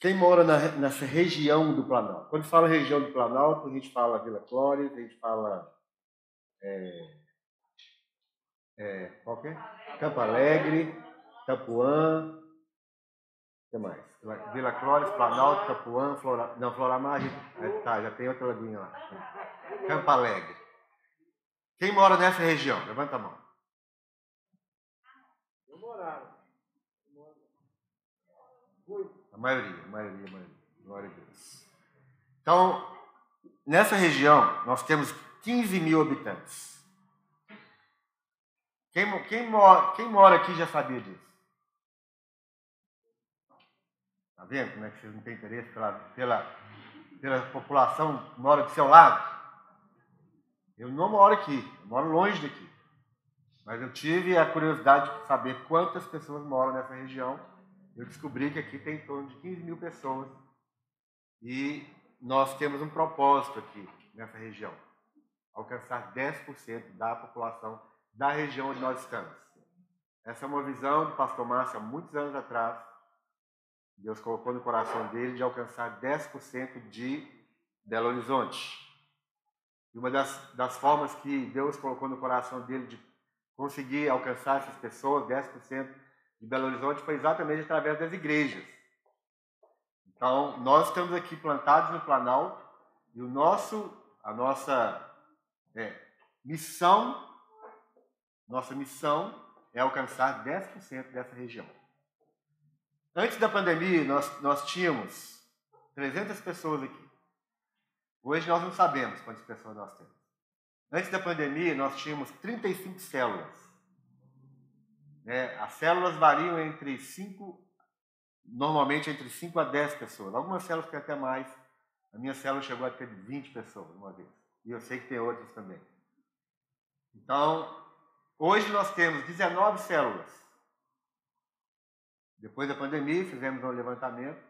Quem mora na, nessa região do Planalto? Quando fala região do Planalto, a gente fala Vila Clóris, a gente fala. É, é, qual que é? Campo Alegre, Tapuã. O que mais? Vila Clóris, Planalto, Tapuã, Flora, não, Floramar, tá, já tem outra lagoinha lá. Campo Alegre. Quem mora nessa região? Levanta a mão. Eu morava. A maioria, a maioria, a maioria. Glória a Deus. Então, nessa região, nós temos 15 mil habitantes. Quem, quem, mora, quem mora aqui já sabia disso? Está vendo como é que vocês não têm interesse pela, pela, pela população que mora do seu lado? Eu não moro aqui, eu moro longe daqui. Mas eu tive a curiosidade de saber quantas pessoas moram nessa região. Eu descobri que aqui tem em torno de 15 mil pessoas. E nós temos um propósito aqui nessa região: alcançar 10% da população da região onde nós estamos. Essa é uma visão do pastor Márcio há muitos anos atrás. Deus colocou no coração dele de alcançar 10% de Belo Horizonte. E uma das, das formas que Deus colocou no coração dele de conseguir alcançar essas pessoas, 10% de Belo Horizonte, foi exatamente através das igrejas. Então, nós estamos aqui plantados no Planalto e o nosso, a nossa é, missão nossa missão é alcançar 10% dessa região. Antes da pandemia, nós, nós tínhamos 300 pessoas aqui. Hoje nós não sabemos quantas pessoas nós temos. Antes da pandemia, nós tínhamos 35 células. É, as células variam entre 5, normalmente entre 5 a 10 pessoas. Algumas células têm até mais. A minha célula chegou a ter 20 pessoas uma vez. E eu sei que tem outras também. Então, Hoje nós temos 19 células. Depois da pandemia, fizemos um levantamento,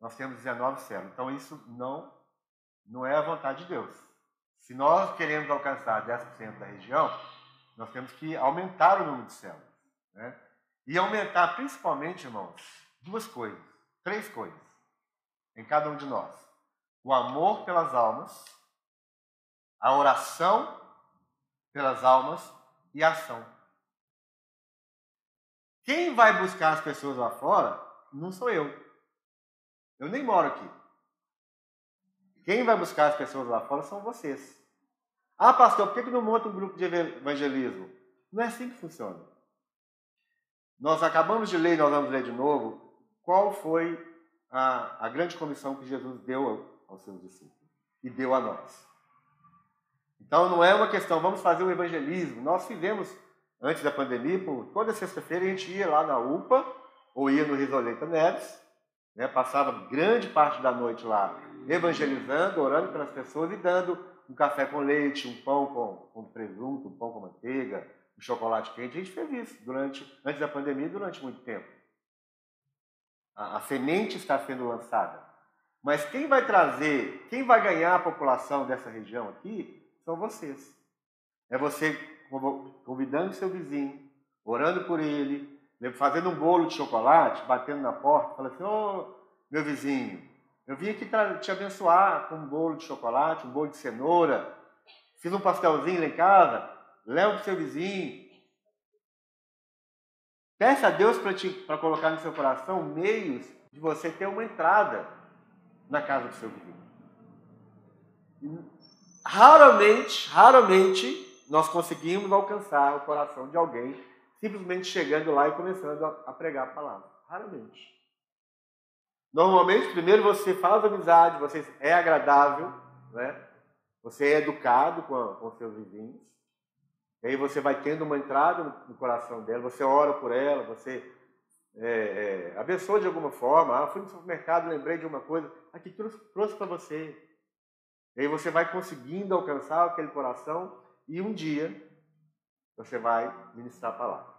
nós temos 19 células. Então isso não, não é a vontade de Deus. Se nós queremos alcançar 10% da região, nós temos que aumentar o número de células. Né? E aumentar principalmente, irmãos, duas coisas, três coisas, em cada um de nós: o amor pelas almas, a oração pelas almas e ação. Quem vai buscar as pessoas lá fora não sou eu. Eu nem moro aqui. Quem vai buscar as pessoas lá fora são vocês. Ah, pastor, por que não monta um grupo de evangelismo? Não é assim que funciona. Nós acabamos de ler, nós vamos ler de novo, qual foi a, a grande comissão que Jesus deu aos seus discípulos e deu a nós. Então não é uma questão, vamos fazer o evangelismo. Nós fizemos, antes da pandemia, por toda sexta-feira a gente ia lá na UPA, ou ia no Risoleta Neves, né, passava grande parte da noite lá evangelizando, orando pelas pessoas e dando um café com leite, um pão com, com presunto, um pão com manteiga, um chocolate quente. A gente fez isso durante, antes da pandemia durante muito tempo. A, a semente está sendo lançada. Mas quem vai trazer, quem vai ganhar a população dessa região aqui são vocês. É você convidando seu vizinho, orando por ele, fazendo um bolo de chocolate, batendo na porta, falando assim: Ô, oh, meu vizinho, eu vim aqui te abençoar com um bolo de chocolate, um bolo de cenoura, fiz um pastelzinho lá em casa, leva para seu vizinho. Peça a Deus para colocar no seu coração meios de você ter uma entrada na casa do seu vizinho raramente, raramente nós conseguimos alcançar o coração de alguém simplesmente chegando lá e começando a pregar a palavra. Raramente. Normalmente, primeiro você faz amizade, você é agradável, né? você é educado com, com seus vizinhos, e aí você vai tendo uma entrada no coração dela, você ora por ela, você é, é, abençoa de alguma forma. Ah, fui no supermercado, lembrei de uma coisa, aqui trouxe, trouxe para você. E aí você vai conseguindo alcançar aquele coração e um dia você vai ministrar a palavra.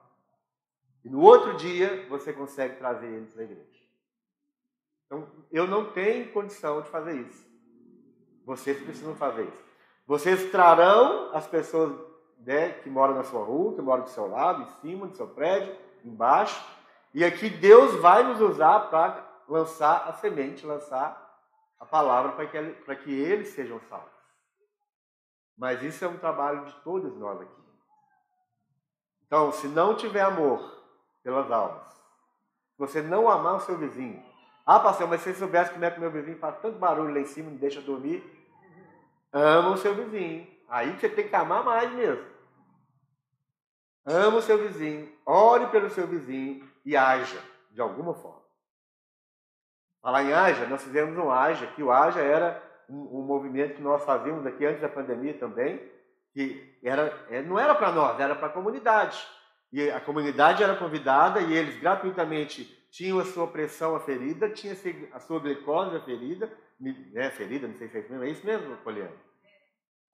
E no outro dia você consegue trazer eles para a igreja. Então, eu não tenho condição de fazer isso. Vocês precisam fazer isso. Vocês trarão as pessoas né, que moram na sua rua, que moram do seu lado, em cima do seu prédio, embaixo. E aqui Deus vai nos usar para lançar a semente, lançar a palavra para que, para que eles sejam salvos. Mas isso é um trabalho de todos nós aqui. Então, se não tiver amor pelas almas, se você não amar o seu vizinho, ah, pastor, mas se você soubesse como é que meu vizinho faz tanto barulho lá em cima, não deixa dormir, ama o seu vizinho. Aí você tem que amar mais mesmo. Ama o seu vizinho, ore pelo seu vizinho e haja de alguma forma. Falar em haja, nós fizemos um haja, que o haja era um, um movimento que nós fazíamos aqui antes da pandemia também, que era, é, não era para nós, era para a comunidade. E a comunidade era convidada e eles gratuitamente tinham a sua pressão aferida, tinha a sua glicose aferida, é ferida, não sei se é isso mesmo, é isso mesmo, Poliano?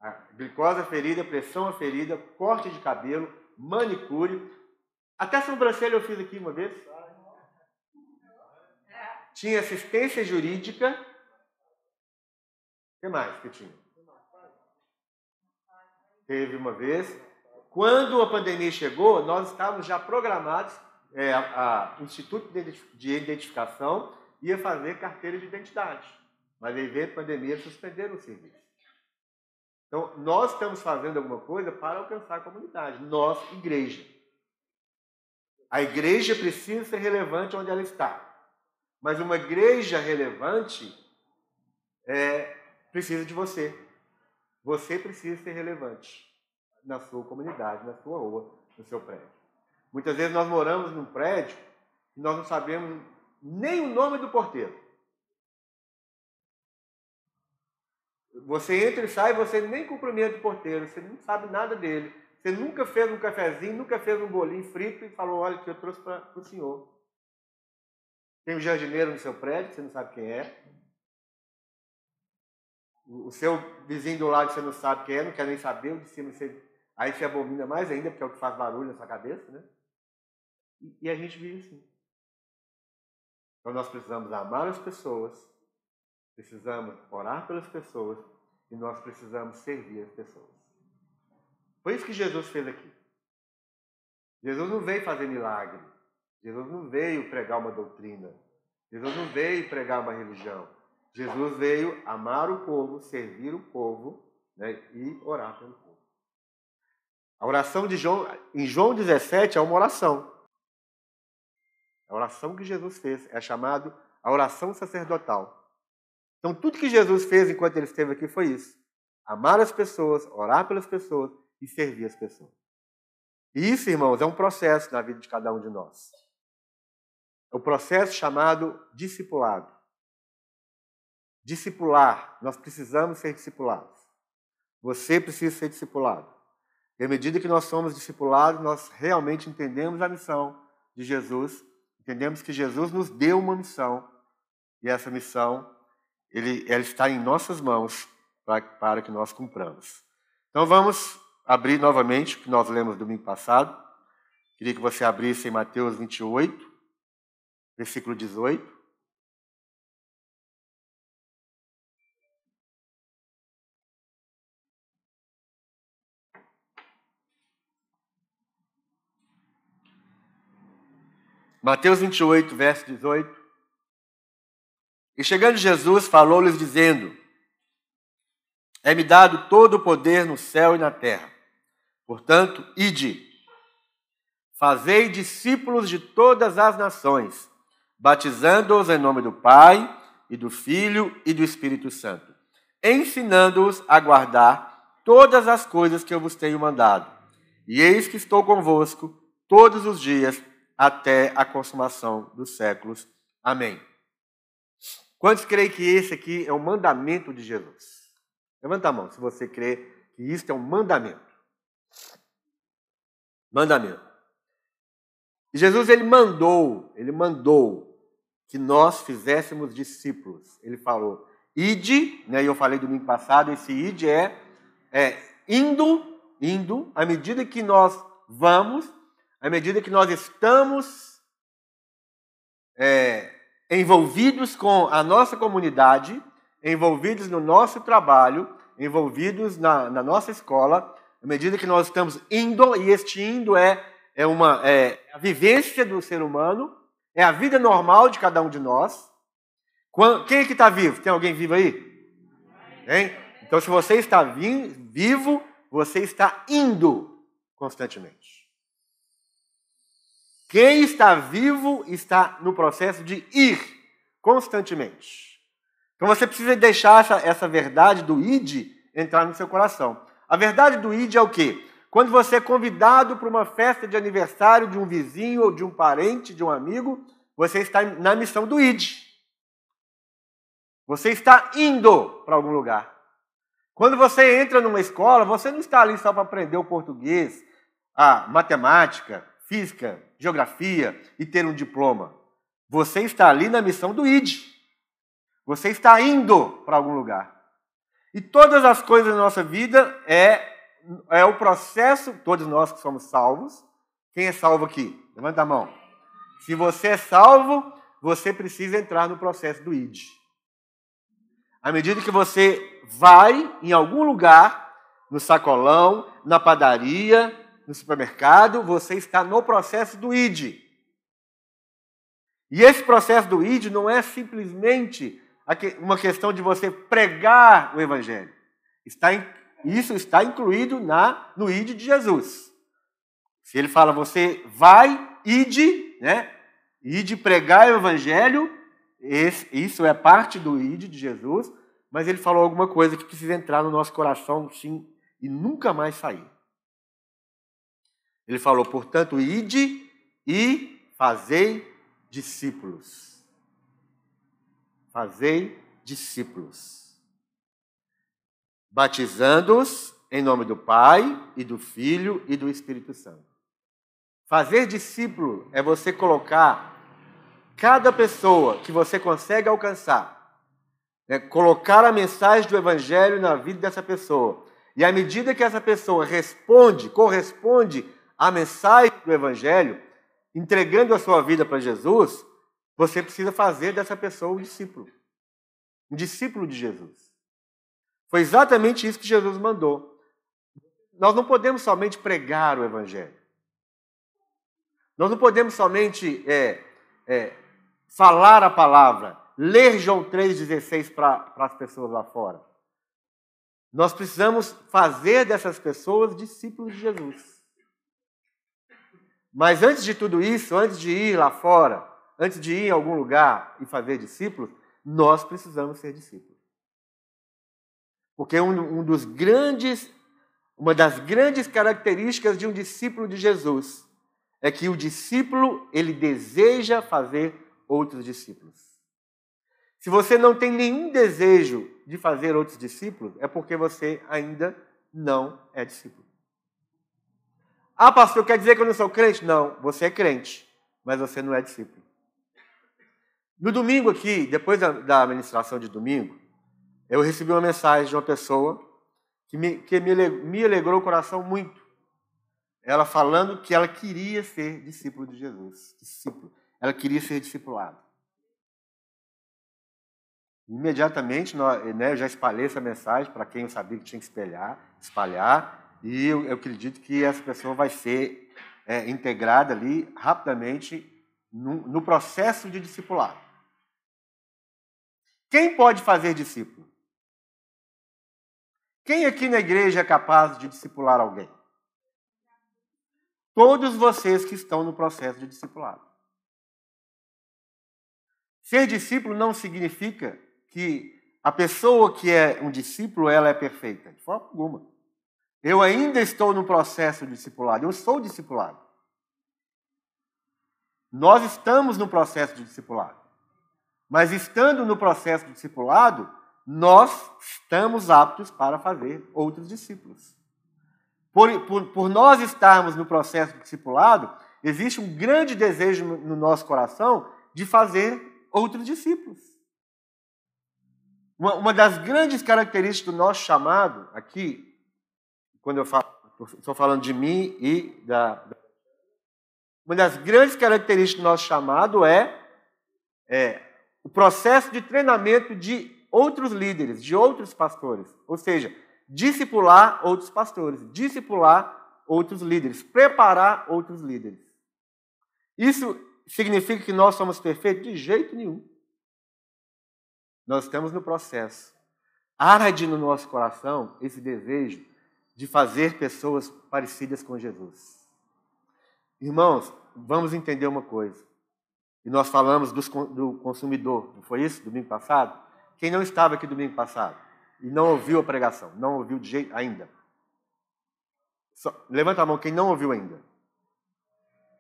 A glicose aferida, pressão aferida, corte de cabelo, manicure, até sobrancelha eu fiz aqui uma vez. Tinha assistência jurídica. O que mais que tinha? Teve uma vez. Quando a pandemia chegou, nós estávamos já programados, é, a, a, o Instituto de Identificação ia fazer carteira de identidade. Mas aí veio a pandemia e suspenderam o serviço. Então, nós estamos fazendo alguma coisa para alcançar a comunidade. Nós, igreja. A igreja precisa ser relevante onde ela está. Mas uma igreja relevante é, precisa de você. Você precisa ser relevante na sua comunidade, na sua rua, no seu prédio. Muitas vezes nós moramos num prédio e nós não sabemos nem o nome do porteiro. Você entra e sai, você nem cumprimenta o porteiro, você não sabe nada dele. Você nunca fez um cafezinho, nunca fez um bolinho frito e falou: olha, que eu trouxe para o senhor. Tem um jardineiro no seu prédio, você não sabe quem é. O seu vizinho do lado você não sabe quem é, não quer nem saber, o de cima você. Aí você abomina mais ainda, porque é o que faz barulho na sua cabeça, né? E, e a gente vive assim. Então nós precisamos amar as pessoas, precisamos orar pelas pessoas e nós precisamos servir as pessoas. Foi isso que Jesus fez aqui. Jesus não veio fazer milagre. Jesus não veio pregar uma doutrina. Jesus não veio pregar uma religião. Jesus veio amar o povo, servir o povo né, e orar pelo povo. A oração de João, em João 17, é uma oração. A oração que Jesus fez é chamado a oração sacerdotal. Então, tudo que Jesus fez enquanto ele esteve aqui foi isso: amar as pessoas, orar pelas pessoas e servir as pessoas. E isso, irmãos, é um processo na vida de cada um de nós. É o processo chamado discipulado. Discipular, nós precisamos ser discipulados. Você precisa ser discipulado. E à medida que nós somos discipulados, nós realmente entendemos a missão de Jesus, entendemos que Jesus nos deu uma missão, e essa missão ele, ela está em nossas mãos para, para que nós cumpramos. Então vamos abrir novamente o que nós lemos domingo passado. Queria que você abrisse em Mateus 28, versículo 18. Mateus 28, verso 18. E chegando Jesus, falou-lhes dizendo: É-me dado todo o poder no céu e na terra. Portanto, ide, fazei discípulos de todas as nações, batizando-os em nome do Pai e do Filho e do Espírito Santo, ensinando-os a guardar todas as coisas que eu vos tenho mandado. E eis que estou convosco todos os dias até a consumação dos séculos. Amém. Quantos creem que esse aqui é o mandamento de Jesus? Levanta a mão se você crê que isso é um mandamento. Mandamento. E Jesus ele mandou, ele mandou que nós fizéssemos discípulos. Ele falou: "Ide", né? Eu falei domingo passado, esse ide é é indo, indo, à medida que nós vamos, à medida que nós estamos é, envolvidos com a nossa comunidade, envolvidos no nosso trabalho, envolvidos na, na nossa escola, à medida que nós estamos indo, e este indo é, é, uma, é a vivência do ser humano, é a vida normal de cada um de nós, Quem é que está vivo? Tem alguém vivo aí? Hein? Então, se você está vivo, você está indo constantemente. Quem está vivo está no processo de ir constantemente. Então você precisa deixar essa, essa verdade do id entrar no seu coração. A verdade do id é o quê? Quando você é convidado para uma festa de aniversário de um vizinho ou de um parente, de um amigo, você está na missão do id. Você está indo para algum lugar. Quando você entra numa escola, você não está ali só para aprender o português, a matemática, física, geografia e ter um diploma. Você está ali na missão do ID. Você está indo para algum lugar. E todas as coisas da nossa vida é é o processo, todos nós que somos salvos. Quem é salvo aqui? Levanta a mão. Se você é salvo, você precisa entrar no processo do ID. À medida que você vai em algum lugar, no sacolão, na padaria, no supermercado, você está no processo do ID. E esse processo do ID não é simplesmente uma questão de você pregar o Evangelho. Está isso está incluído na, no ID de Jesus. Se ele fala, você vai, ide, né? Ide pregar o evangelho, esse, isso é parte do ID de Jesus, mas ele falou alguma coisa que precisa entrar no nosso coração, sim, e nunca mais sair. Ele falou, portanto, ide e fazei discípulos. Fazei discípulos batizando-os em nome do Pai e do Filho e do Espírito Santo. Fazer discípulo é você colocar cada pessoa que você consegue alcançar, né, colocar a mensagem do Evangelho na vida dessa pessoa. E à medida que essa pessoa responde, corresponde à mensagem do Evangelho, entregando a sua vida para Jesus, você precisa fazer dessa pessoa um discípulo. Um discípulo de Jesus. Foi exatamente isso que Jesus mandou. Nós não podemos somente pregar o Evangelho. Nós não podemos somente é, é, falar a palavra, ler João 3,16 para as pessoas lá fora. Nós precisamos fazer dessas pessoas discípulos de Jesus. Mas antes de tudo isso, antes de ir lá fora, antes de ir em algum lugar e fazer discípulos, nós precisamos ser discípulos. Porque um, um dos grandes, uma das grandes características de um discípulo de Jesus é que o discípulo ele deseja fazer outros discípulos. Se você não tem nenhum desejo de fazer outros discípulos, é porque você ainda não é discípulo. Ah, pastor, quer dizer que eu não sou crente? Não, você é crente, mas você não é discípulo. No domingo aqui, depois da, da administração de domingo, eu recebi uma mensagem de uma pessoa que me, que me, me alegrou o coração muito. Ela falando que ela queria ser discípulo de Jesus. Discípulo. Ela queria ser discipulada. Imediatamente, né, eu já espalhei essa mensagem para quem eu sabia que tinha que espalhar, espalhar, e eu, eu acredito que essa pessoa vai ser é, integrada ali rapidamente no, no processo de discipulado. Quem pode fazer discípulo? Quem aqui na igreja é capaz de discipular alguém? Todos vocês que estão no processo de discipulado. Ser discípulo não significa que a pessoa que é um discípulo, ela é perfeita, de forma alguma. Eu ainda estou no processo de discipulado, eu sou discipulado. Nós estamos no processo de discipulado. Mas estando no processo de discipulado, nós estamos aptos para fazer outros discípulos. Por, por, por, nós estarmos no processo de discipulado, existe um grande desejo no nosso coração de fazer outros discípulos. Uma, uma das grandes características do nosso chamado, aqui, quando eu falo, estou falando de mim e da. Uma das grandes características do nosso chamado é, é o processo de treinamento de outros líderes, de outros pastores. Ou seja, discipular outros pastores, discipular outros líderes, preparar outros líderes. Isso significa que nós somos perfeitos? De jeito nenhum. nós estamos no processo. Arde no nosso coração esse desejo de fazer pessoas parecidas com Jesus. Irmãos, vamos entender uma coisa. E nós falamos dos, do consumidor, não foi isso, domingo passado? Quem não estava aqui domingo passado e não ouviu a pregação, não ouviu de jeito ainda. Só, levanta a mão quem não ouviu ainda.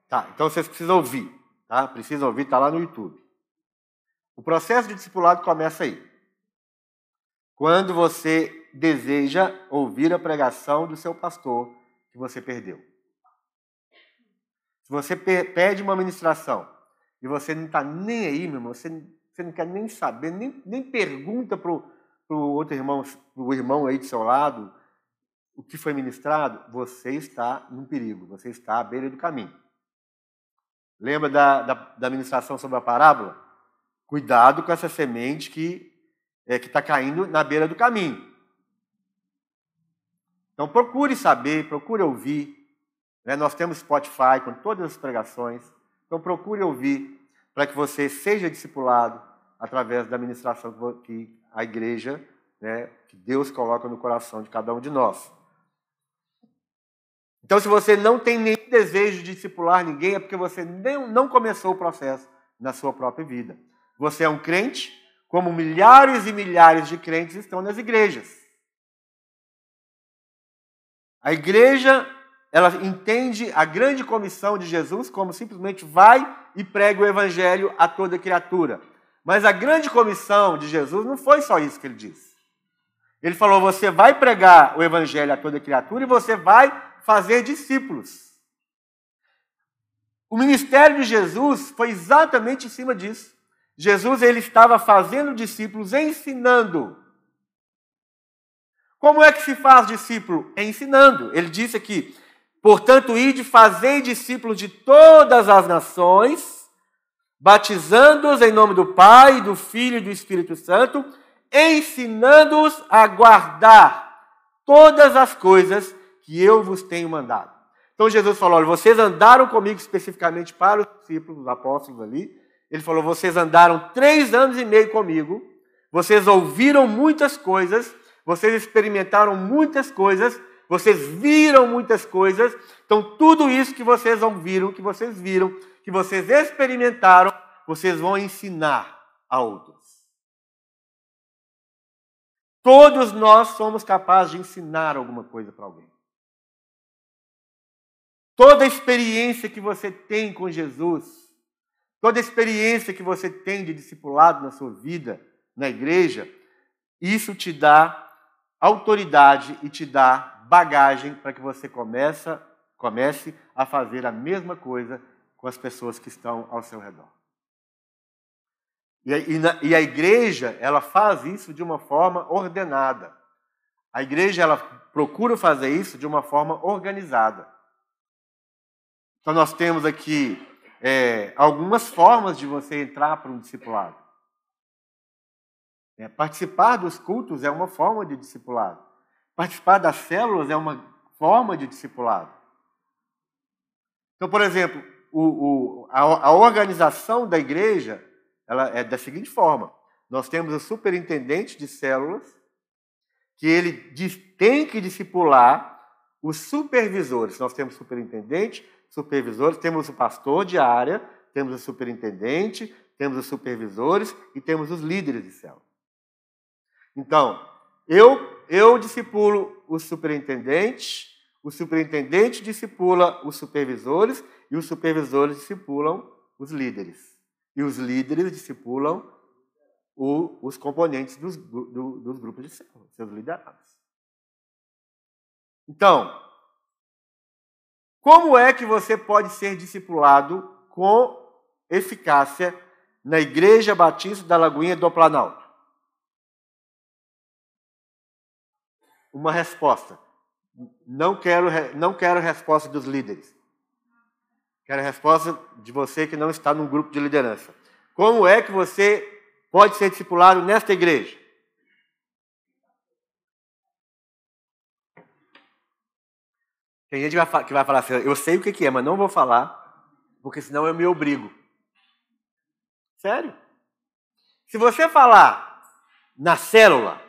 Tá, então vocês precisam ouvir, tá? Precisam ouvir, está lá no YouTube. O processo de discipulado começa aí. Quando você deseja ouvir a pregação do seu pastor que você perdeu. Se você pede uma ministração e você não está nem aí, meu irmão, você, você não quer nem saber, nem, nem pergunta para o outro irmão, o irmão aí do seu lado, o que foi ministrado, você está num perigo, você está à beira do caminho. Lembra da, da, da ministração sobre a parábola? Cuidado com essa semente que é, está caindo na beira do caminho. Então procure saber, procure ouvir. Né? Nós temos Spotify com todas as pregações. Então procure ouvir para que você seja discipulado através da ministração que a igreja, né, que Deus coloca no coração de cada um de nós. Então, se você não tem nenhum desejo de discipular ninguém, é porque você não começou o processo na sua própria vida. Você é um crente, como milhares e milhares de crentes estão nas igrejas. A igreja, ela entende a grande comissão de Jesus como simplesmente vai e prega o evangelho a toda criatura. Mas a grande comissão de Jesus não foi só isso que ele disse. Ele falou: você vai pregar o evangelho a toda criatura e você vai fazer discípulos. O ministério de Jesus foi exatamente em cima disso. Jesus ele estava fazendo discípulos, ensinando. Como é que se faz discípulo? É ensinando. Ele disse aqui: portanto, ide fazei discípulos de todas as nações, batizando-os em nome do Pai, do Filho e do Espírito Santo, ensinando-os a guardar todas as coisas que eu vos tenho mandado. Então Jesus falou: olha, vocês andaram comigo especificamente para os discípulos, os apóstolos ali. Ele falou: vocês andaram três anos e meio comigo, vocês ouviram muitas coisas, vocês experimentaram muitas coisas, vocês viram muitas coisas. Então, tudo isso que vocês ouviram, que vocês viram, que vocês experimentaram, vocês vão ensinar a outros. Todos nós somos capazes de ensinar alguma coisa para alguém. Toda experiência que você tem com Jesus, toda experiência que você tem de discipulado na sua vida, na igreja, isso te dá autoridade e te dá bagagem para que você comece a fazer a mesma coisa com as pessoas que estão ao seu redor. E a, e, na, e a igreja, ela faz isso de uma forma ordenada. A igreja, ela procura fazer isso de uma forma organizada. Então, nós temos aqui é, algumas formas de você entrar para um discipulado. É, participar dos cultos é uma forma de discipulado. Participar das células é uma forma de discipulado. Então, por exemplo, o, o, a, a, organização da igreja ela é da seguinte forma: nós temos o superintendente de células, que ele diz, tem que discipular os supervisores. Nós temos superintendente, supervisores, temos o pastor de área, temos o superintendente, temos os supervisores e temos os líderes de célula. Então, eu, eu discipulo o superintendente, o superintendente discipula os supervisores e os supervisores discipulam os líderes. E os líderes discipulam o, os componentes dos, do, dos grupos de célula, seus liderados. Então, como é que você pode ser discipulado com eficácia na Igreja Batista da Lagoinha do Planalto? Uma resposta. Não quero, não quero resposta dos líderes. Quero a resposta de você que não está num grupo de liderança. Como é que você pode ser discipulado nesta igreja? Tem gente que vai falar assim, eu sei o que é, mas não vou falar, porque senão eu me obrigo. Sério? Se você falar na célula.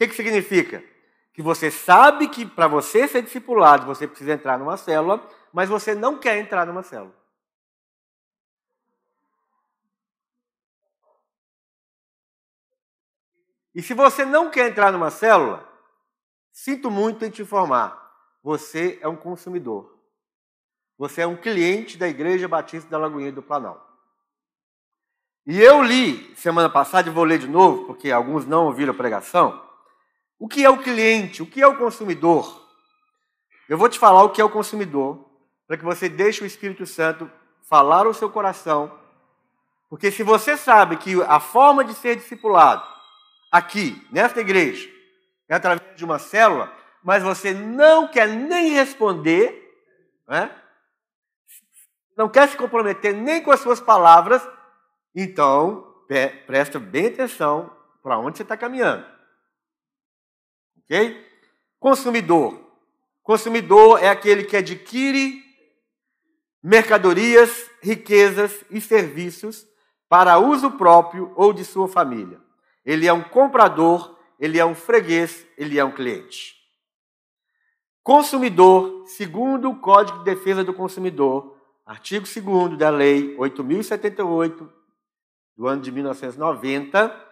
Que, que significa? Que você sabe que para você ser discipulado, você precisa entrar numa célula, mas você não quer entrar numa célula. E se você não quer entrar numa célula, sinto muito em te informar, você é um consumidor. Você é um cliente da Igreja Batista da Lagoinha do Planalto. E eu li semana passada, e vou ler de novo, porque alguns não ouviram a pregação. O que é o cliente? O que é o consumidor? Eu vou te falar o que é o consumidor, para que você deixe o Espírito Santo falar o seu coração. Porque se você sabe que a forma de ser discipulado aqui, nesta igreja, é através de uma célula, mas você não quer nem responder, né? não quer se comprometer nem com as suas palavras, então presta bem atenção para onde você está caminhando. Ok? Consumidor. Consumidor é aquele que adquire mercadorias, riquezas e serviços para uso próprio ou de sua família. Ele é um comprador, ele é um freguês, ele é um cliente. Consumidor, segundo o Código de Defesa do Consumidor, artigo 2 da Lei 8078 do ano de 1990,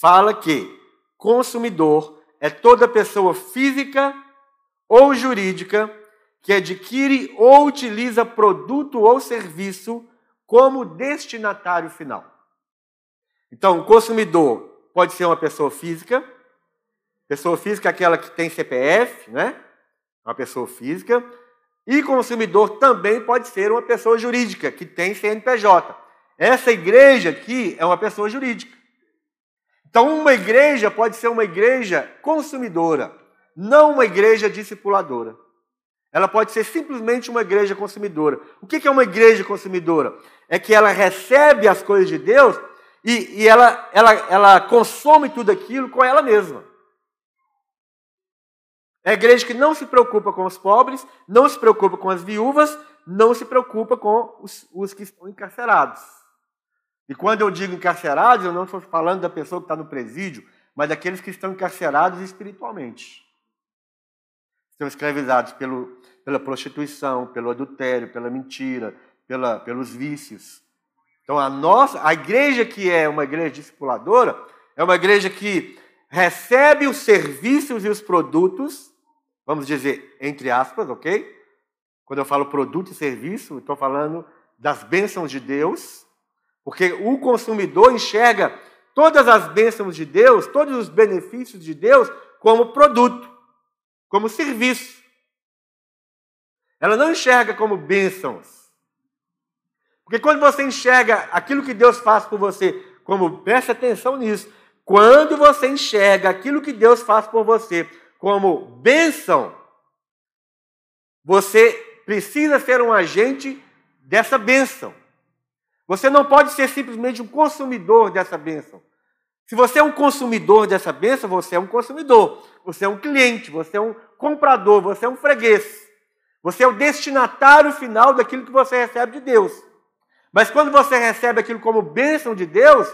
fala que consumidor é toda pessoa física ou jurídica que adquire ou utiliza produto ou serviço como destinatário final. Então, o consumidor pode ser uma pessoa física. Pessoa física é aquela que tem CPF, né? Uma pessoa física. E consumidor também pode ser uma pessoa jurídica, que tem CNPJ. Essa igreja aqui é uma pessoa jurídica. Então, uma igreja pode ser uma igreja consumidora, não uma igreja discipuladora. Ela pode ser simplesmente uma igreja consumidora. O que é uma igreja consumidora? É que ela recebe as coisas de Deus e, e ela, ela, ela consome tudo aquilo com ela mesma. É a igreja que não se preocupa com os pobres, não se preocupa com as viúvas, não se preocupa com os, os que estão encarcerados. E quando eu digo encarcerados, eu não estou falando da pessoa que está no presídio, mas daqueles que estão encarcerados espiritualmente. Estão escravizados pelo, pela prostituição, pelo adultério, pela mentira, pela, pelos vícios. Então a nossa, a igreja que é uma igreja discipuladora, é uma igreja que recebe os serviços e os produtos, vamos dizer, entre aspas, ok? Quando eu falo produto e serviço, estou falando das bênçãos de Deus, porque o consumidor enxerga todas as bênçãos de Deus, todos os benefícios de Deus, como produto, como serviço. Ela não enxerga como bênçãos. Porque quando você enxerga aquilo que Deus faz por você, como preste atenção nisso, quando você enxerga aquilo que Deus faz por você como bênção, você precisa ser um agente dessa bênção. Você não pode ser simplesmente um consumidor dessa bênção. Se você é um consumidor dessa bênção, você é um consumidor, você é um cliente, você é um comprador, você é um freguês. Você é o destinatário final daquilo que você recebe de Deus. Mas quando você recebe aquilo como bênção de Deus,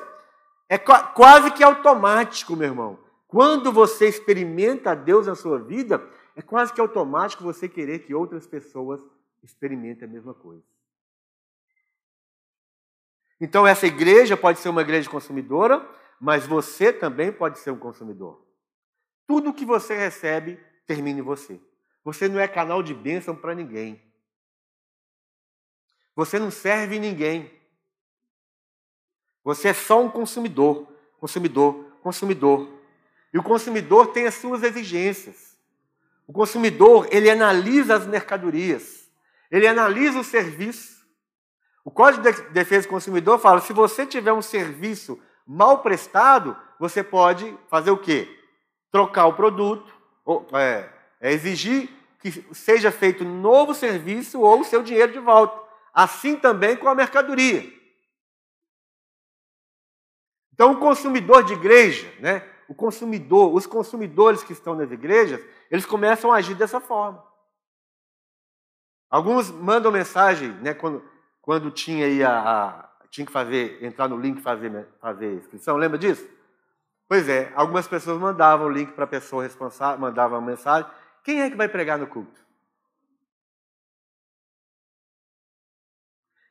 é quase que automático, meu irmão. Quando você experimenta Deus na sua vida, é quase que automático você querer que outras pessoas experimentem a mesma coisa. Então, essa igreja pode ser uma igreja consumidora, mas você também pode ser um consumidor. Tudo que você recebe termina em você. Você não é canal de bênção para ninguém. Você não serve ninguém. Você é só um consumidor, consumidor, consumidor. E o consumidor tem as suas exigências. O consumidor, ele analisa as mercadorias. Ele analisa o serviço. O Código de Defesa do Consumidor fala: se você tiver um serviço mal prestado, você pode fazer o quê? Trocar o produto, ou, é, é exigir que seja feito um novo serviço ou o seu dinheiro de volta. Assim também com a mercadoria. Então, o consumidor de igreja, né, o consumidor, os consumidores que estão nas igrejas, eles começam a agir dessa forma. Alguns mandam mensagem, né, quando, quando tinha aí a, a, tinha que fazer, entrar no link fazer fazer inscrição, lembra disso? Pois é, algumas pessoas mandavam o link para a pessoa responsável, mandavam uma mensagem. Quem é que vai pregar no culto?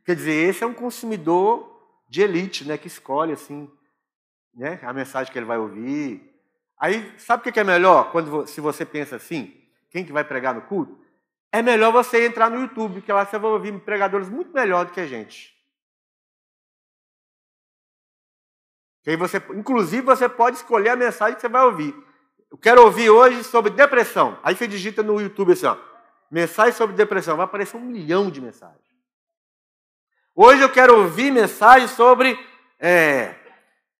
Quer dizer, esse é um consumidor de elite, né, que escolhe assim, né, a mensagem que ele vai ouvir. Aí, sabe o que é melhor quando se você pensa assim, quem que vai pregar no culto? É melhor você entrar no YouTube, porque lá você vai ouvir pregadores muito melhor do que a gente. Que aí você, inclusive, você pode escolher a mensagem que você vai ouvir. Eu quero ouvir hoje sobre depressão. Aí você digita no YouTube assim, ó, mensagem sobre depressão. Vai aparecer um milhão de mensagens. Hoje eu quero ouvir mensagem sobre é,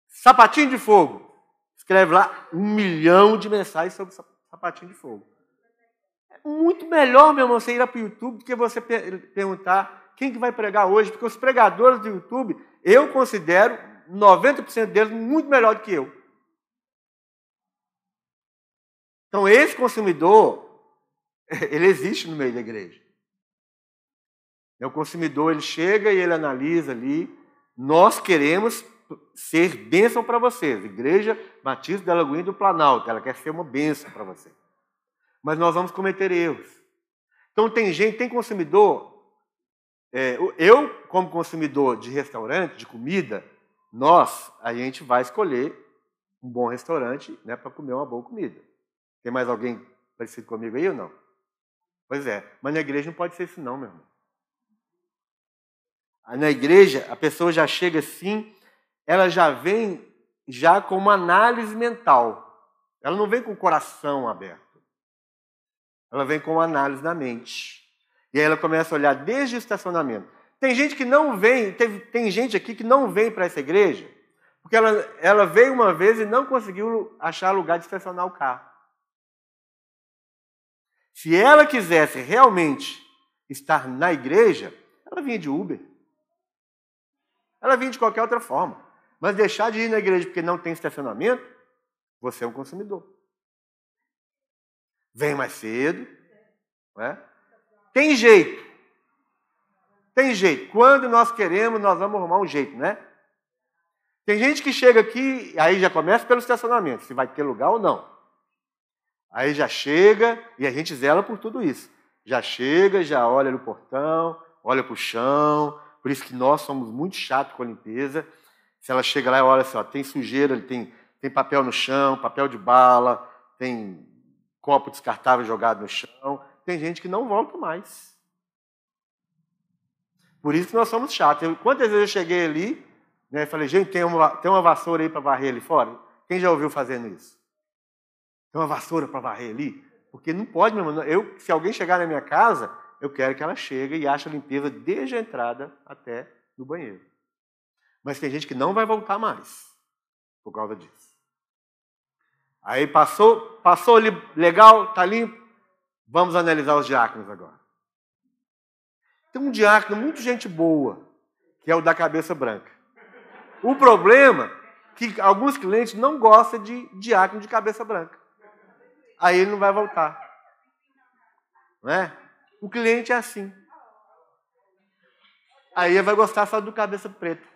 sapatinho de fogo. Escreve lá um milhão de mensagens sobre sapatinho de fogo. Muito melhor, meu irmão, você ir para o YouTube do que você perguntar quem que vai pregar hoje, porque os pregadores do YouTube, eu considero 90% deles muito melhor do que eu. Então, esse consumidor, ele existe no meio da igreja. É o consumidor, ele chega e ele analisa ali. Nós queremos ser bênção para vocês. Igreja Batista da Lagoinha do Planalto, ela quer ser uma bênção para você. Mas nós vamos cometer erros. Então tem gente, tem consumidor. É, eu, como consumidor de restaurante, de comida, nós, a gente vai escolher um bom restaurante né, para comer uma boa comida. Tem mais alguém parecido comigo aí ou não? Pois é, mas na igreja não pode ser isso não, meu irmão. Na igreja, a pessoa já chega assim, ela já vem já com uma análise mental. Ela não vem com o coração aberto. Ela vem com análise na mente. E aí ela começa a olhar desde o estacionamento. Tem gente que não vem, tem gente aqui que não vem para essa igreja, porque ela, ela veio uma vez e não conseguiu achar lugar de estacionar o carro. Se ela quisesse realmente estar na igreja, ela vinha de Uber. Ela vinha de qualquer outra forma. Mas deixar de ir na igreja porque não tem estacionamento, você é um consumidor. Vem mais cedo. Né? Tem jeito. Tem jeito. Quando nós queremos, nós vamos arrumar um jeito, né? Tem gente que chega aqui, aí já começa pelo estacionamento, se vai ter lugar ou não. Aí já chega e a gente zela por tudo isso. Já chega, já olha no portão, olha para o chão, por isso que nós somos muito chatos com a limpeza. Se ela chega lá e olha assim, ó, tem sujeira, tem, tem papel no chão, papel de bala, tem copo descartável jogado no chão. Tem gente que não volta mais. Por isso que nós somos chatos. Quantas vezes eu cheguei ali né, e falei, gente, tem uma, tem uma vassoura aí para varrer ali fora? Quem já ouviu fazendo isso? Tem uma vassoura para varrer ali? Porque não pode, meu irmão. Eu, se alguém chegar na minha casa, eu quero que ela chegue e ache a limpeza desde a entrada até no banheiro. Mas tem gente que não vai voltar mais por causa disso. Aí passou, passou ali, legal, tá limpo. Vamos analisar os diáconos agora. Tem um diácono muito gente boa, que é o da cabeça branca. O problema é que alguns clientes não gostam de diácono de cabeça branca. Aí ele não vai voltar. Não é? O cliente é assim. Aí ele vai gostar só do cabeça preta.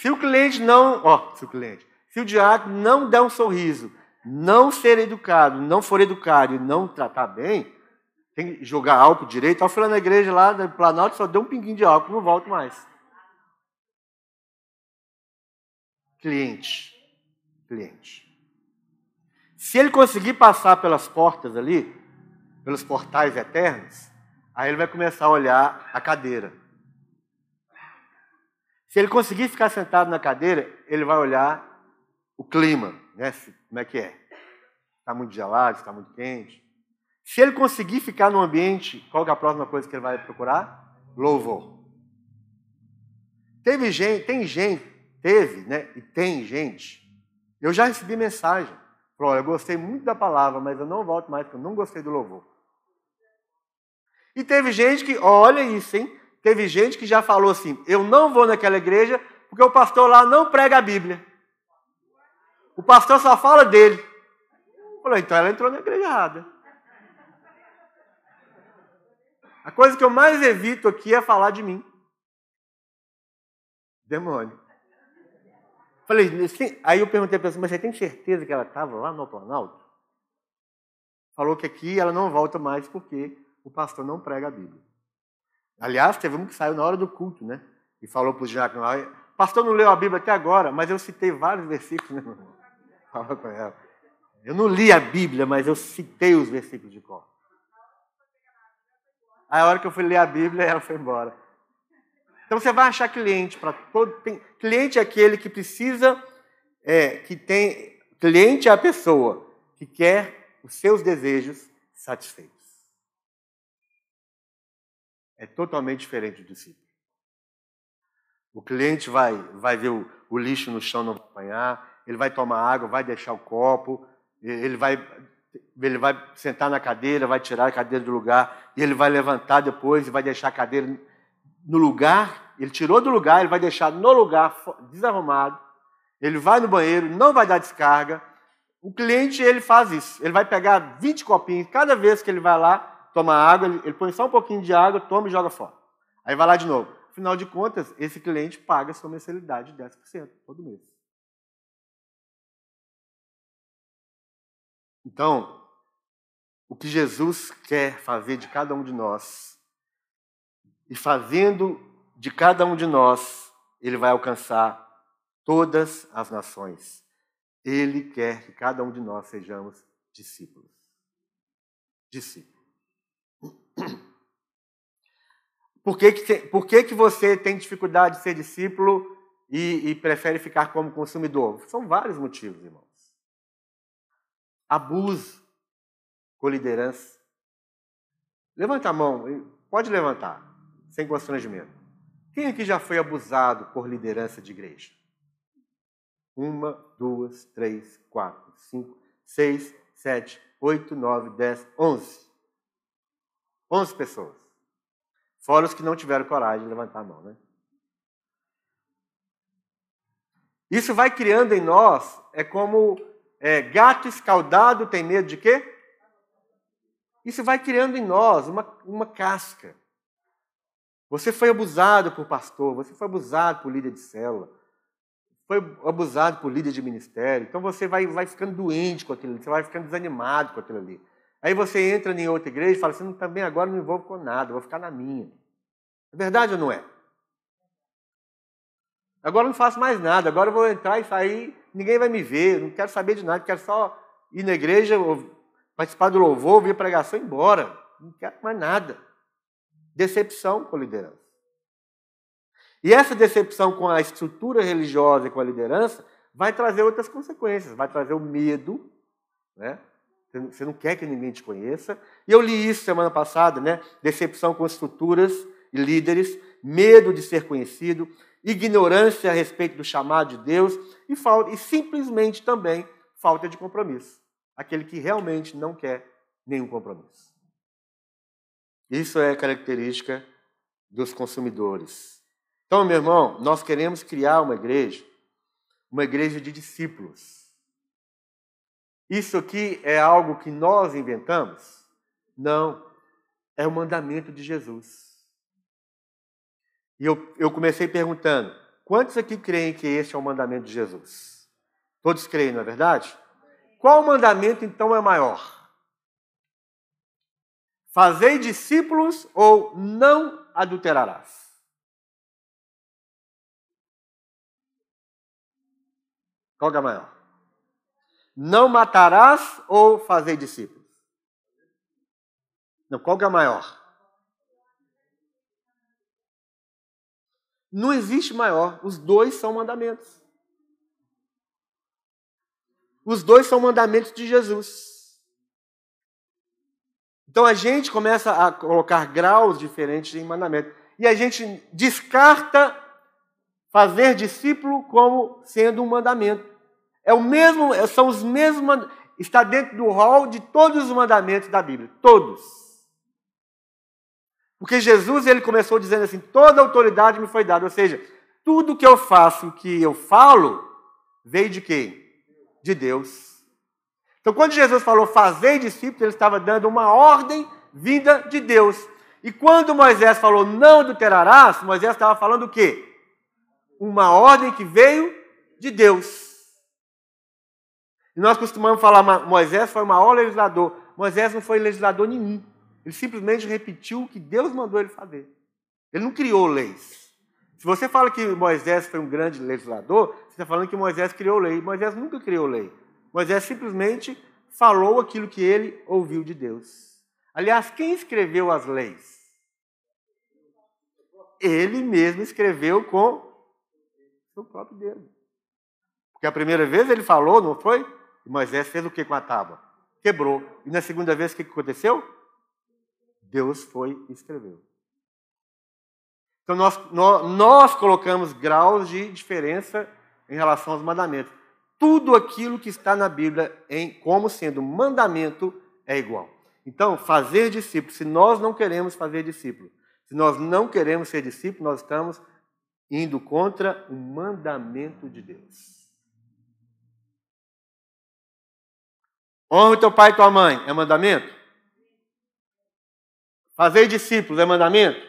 Se o cliente não, ó, se o cliente, se o diácono não der um sorriso, não ser educado, não for educado e não tratar bem, tem que jogar álcool direito. Fui lá na igreja lá no Planalto, só deu um pinguinho de álcool, não volto mais. Cliente. Cliente. Se ele conseguir passar pelas portas ali, pelos portais eternos, aí ele vai começar a olhar a cadeira. Se ele conseguir ficar sentado na cadeira, ele vai olhar o clima, né? Como é que é? Está muito gelado, está muito quente. Se ele conseguir ficar no ambiente, qual é a próxima coisa que ele vai procurar? Louvor. Teve gente, tem gente, teve, né? E tem gente. Eu já recebi mensagem Falou, eu gostei muito da palavra, mas eu não volto mais, porque eu não gostei do louvor. E teve gente que, olha isso, hein? Teve gente que já falou assim: eu não vou naquela igreja porque o pastor lá não prega a Bíblia. O pastor só fala dele. Falou, então ela entrou na igreja errada. A coisa que eu mais evito aqui é falar de mim. Demônio. Falei, aí eu perguntei para a pessoa, mas você tem certeza que ela estava lá no Planalto? Falou que aqui ela não volta mais porque o pastor não prega a Bíblia. Aliás, teve um que saiu na hora do culto, né? E falou para o diácono lá, pastor não leu a Bíblia até agora, mas eu citei vários versículos, né? Fala com ela. Eu não li a Bíblia, mas eu citei os versículos de cor. Aí a hora que eu fui ler a Bíblia, ela foi embora. Então você vai achar cliente para todo. Tem, cliente é aquele que precisa, é, que tem. Cliente é a pessoa que quer os seus desejos satisfeitos. É totalmente diferente do discípulo. O cliente vai, vai ver o, o lixo no chão, não vai apanhar, ele vai tomar água, vai deixar o copo, ele vai, ele vai sentar na cadeira, vai tirar a cadeira do lugar, e ele vai levantar depois e vai deixar a cadeira no lugar, ele tirou do lugar, ele vai deixar no lugar desarrumado, ele vai no banheiro, não vai dar descarga. O cliente, ele faz isso. Ele vai pegar 20 copinhos, cada vez que ele vai lá tomar água, ele, ele põe só um pouquinho de água, toma e joga fora. Aí vai lá de novo. Afinal de contas, esse cliente paga sua mensalidade de 10% todo mês. Então, o que Jesus quer fazer de cada um de nós e fazendo de cada um de nós, ele vai alcançar todas as nações. Ele quer que cada um de nós sejamos discípulos. Discípulos. Por que, que, por que, que você tem dificuldade de ser discípulo e, e prefere ficar como consumidor? São vários motivos, irmãos. Abuso com liderança. Levanta a mão, pode levantar sem constrangimento. Quem aqui já foi abusado por liderança de igreja? Uma, duas, três, quatro, cinco, seis, sete, oito, nove, dez, onze. Onze pessoas. Fora os que não tiveram coragem de levantar a mão, né? Isso vai criando em nós, é como é, gato escaldado tem medo de quê? Isso vai criando em nós uma, uma casca. Você foi abusado por pastor, você foi abusado por líder de célula, foi abusado por líder de ministério. Então você vai, vai ficando doente com aquilo ali, você vai ficando desanimado com aquilo ali. Aí você entra em outra igreja e fala assim: também agora não me envolvo com nada, vou ficar na minha. É verdade ou não é? Agora não faço mais nada, agora eu vou entrar e sair, ninguém vai me ver, não quero saber de nada, quero só ir na igreja, participar do louvor, ouvir pregação e ir embora. Não quero mais nada decepção com a liderança. E essa decepção com a estrutura religiosa e com a liderança vai trazer outras consequências. Vai trazer o medo, né? Você não quer que ninguém te conheça. E eu li isso semana passada, né? Decepção com estruturas e líderes, medo de ser conhecido, ignorância a respeito do chamado de Deus e, falta, e simplesmente também falta de compromisso. Aquele que realmente não quer nenhum compromisso. Isso é característica dos consumidores. Então, meu irmão, nós queremos criar uma igreja, uma igreja de discípulos. Isso aqui é algo que nós inventamos? Não, é o mandamento de Jesus. E eu, eu comecei perguntando: quantos aqui creem que esse é o mandamento de Jesus? Todos creem, não é verdade? Qual mandamento então é maior? Fazei discípulos ou não adulterarás. Qual é maior? Não matarás ou fazer discípulos? Não, qual é maior? Não existe maior. Os dois são mandamentos. Os dois são mandamentos de Jesus. Então a gente começa a colocar graus diferentes em mandamento. E a gente descarta fazer discípulo como sendo um mandamento. É o mesmo, são os mesmos, está dentro do rol de todos os mandamentos da Bíblia, todos. Porque Jesus ele começou dizendo assim: toda autoridade me foi dada, ou seja, tudo que eu faço, que eu falo, veio de quem? De Deus. Então, quando Jesus falou fazer discípulos, ele estava dando uma ordem vinda de Deus. E quando Moisés falou não adulterarás, Moisés estava falando o quê? uma ordem que veio de Deus. E nós costumamos falar, Moisés foi o maior legislador. Moisés não foi legislador nenhum. Ele simplesmente repetiu o que Deus mandou ele fazer. Ele não criou leis. Se você fala que Moisés foi um grande legislador, você está falando que Moisés criou lei. Moisés nunca criou lei. Moisés simplesmente falou aquilo que ele ouviu de Deus. Aliás, quem escreveu as leis? Ele mesmo escreveu com o próprio dedo. Porque a primeira vez ele falou, não foi? Moisés fez o que com a tábua? Quebrou. E na segunda vez o que aconteceu? Deus foi e escreveu. Então nós, nós, nós colocamos graus de diferença em relação aos mandamentos. Tudo aquilo que está na Bíblia em como sendo mandamento é igual. Então, fazer discípulo, se nós não queremos fazer discípulo, se nós não queremos ser discípulo, nós estamos indo contra o mandamento de Deus. Honra o teu pai e tua mãe é mandamento? Fazer discípulos é mandamento?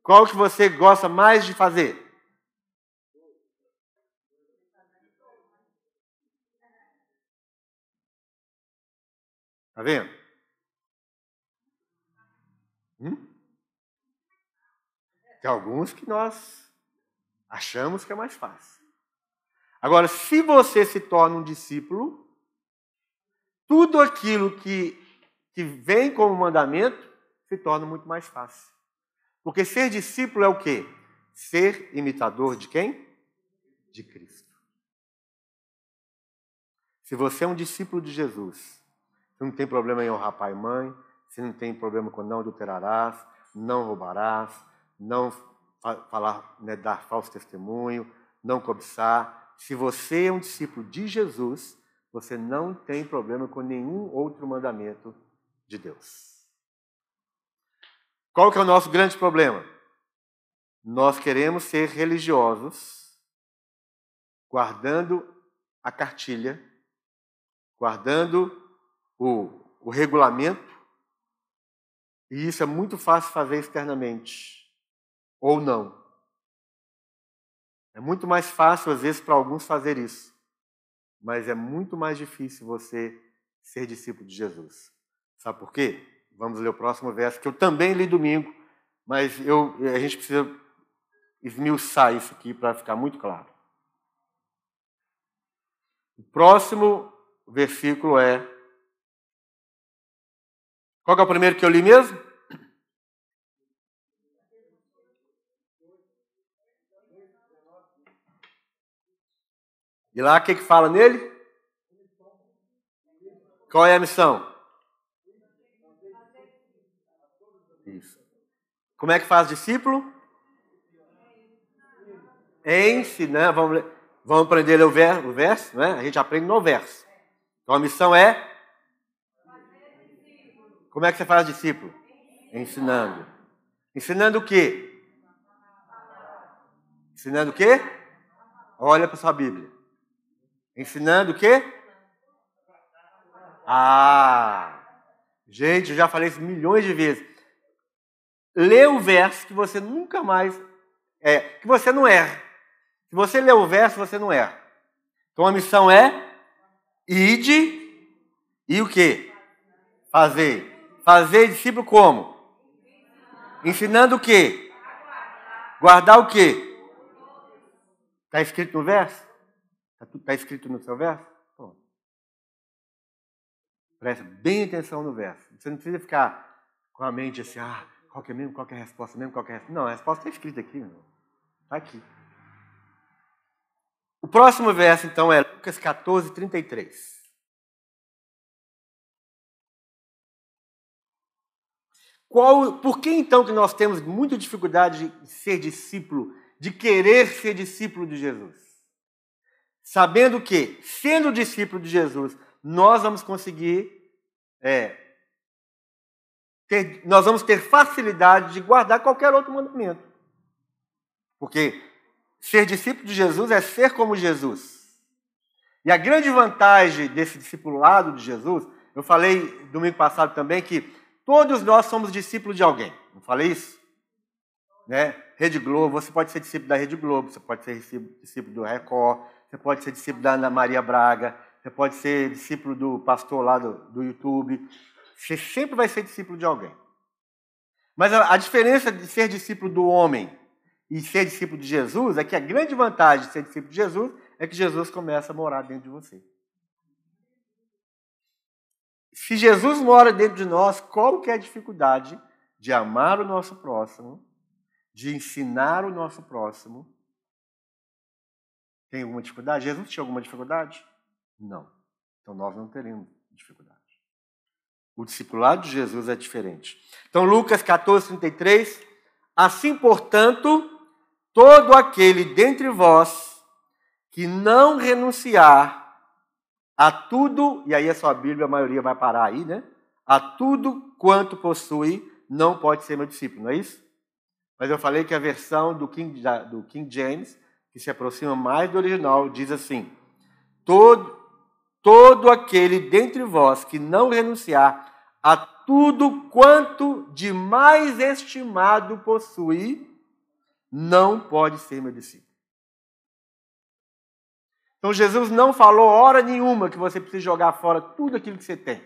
Qual que você gosta mais de fazer? Está vendo? Hum? Tem alguns que nós achamos que é mais fácil. Agora, se você se torna um discípulo, tudo aquilo que, que vem como mandamento se torna muito mais fácil. Porque ser discípulo é o quê? Ser imitador de quem? De Cristo. Se você é um discípulo de Jesus, você não tem problema em honrar pai e mãe, você não tem problema com não adulterarás, não roubarás, não falar, né, dar falso testemunho, não cobiçar. Se você é um discípulo de Jesus, você não tem problema com nenhum outro mandamento de Deus. Qual que é o nosso grande problema? Nós queremos ser religiosos, guardando a cartilha, guardando o, o regulamento, e isso é muito fácil fazer externamente, ou não. É muito mais fácil, às vezes, para alguns fazer isso mas é muito mais difícil você ser discípulo de Jesus. Sabe por quê? Vamos ler o próximo verso, que eu também li domingo, mas eu, a gente precisa esmiuçar isso aqui para ficar muito claro. O próximo versículo é. Qual é o primeiro que eu li mesmo? E lá o que, que fala nele? Qual é a missão? Isso. Como é que faz discípulo? Ensinar. Vamos, vamos aprender o verso, o verso, né? A gente aprende no verso. Então a missão é. Como é que você faz discípulo? Ensinando. Ensinando o quê? Ensinando o quê? Olha para sua Bíblia. Ensinando o quê? Ah! Gente, eu já falei isso milhões de vezes. Lê o verso que você nunca mais. É, que você não erra. Se você lê o verso, você não erra. Então a missão é ide e o que? Fazer. Fazer discípulo como? Ensinando o quê? Guardar o quê? Está escrito no verso? Está tá escrito no seu verso? Pronto. Presta bem atenção no verso. Você não precisa ficar com a mente assim, ah, qual que é mesmo, qual que é a resposta mesmo, qual que é a resposta. Não, a resposta está escrita aqui. Está aqui. O próximo verso, então, é Lucas 14, 33. Qual, por que então que nós temos muita dificuldade de ser discípulo, de querer ser discípulo de Jesus? sabendo que, sendo discípulo de Jesus, nós vamos conseguir, é, ter, nós vamos ter facilidade de guardar qualquer outro mandamento. Porque ser discípulo de Jesus é ser como Jesus. E a grande vantagem desse discipulado de Jesus, eu falei domingo passado também que todos nós somos discípulos de alguém. Não falei isso? Né? Rede Globo, você pode ser discípulo da Rede Globo, você pode ser discípulo do Record, você pode ser discípulo da Ana Maria Braga, você pode ser discípulo do pastor lá do, do YouTube. Você sempre vai ser discípulo de alguém. Mas a, a diferença de ser discípulo do homem e ser discípulo de Jesus é que a grande vantagem de ser discípulo de Jesus é que Jesus começa a morar dentro de você. Se Jesus mora dentro de nós, qual que é a dificuldade de amar o nosso próximo, de ensinar o nosso próximo? Tem alguma dificuldade? Jesus tinha alguma dificuldade? Não. Então nós não teremos dificuldade. O discipulado de Jesus é diferente. Então, Lucas 14, 33. Assim, portanto, todo aquele dentre vós que não renunciar a tudo, e aí a sua Bíblia, a maioria vai parar aí, né? A tudo quanto possui, não pode ser meu discípulo, não é isso? Mas eu falei que a versão do King, do King James, que se aproxima mais do original, diz assim: todo, todo aquele dentre vós que não renunciar a tudo quanto de mais estimado possui, não pode ser meu discípulo. Então Jesus não falou hora nenhuma que você precisa jogar fora tudo aquilo que você tem.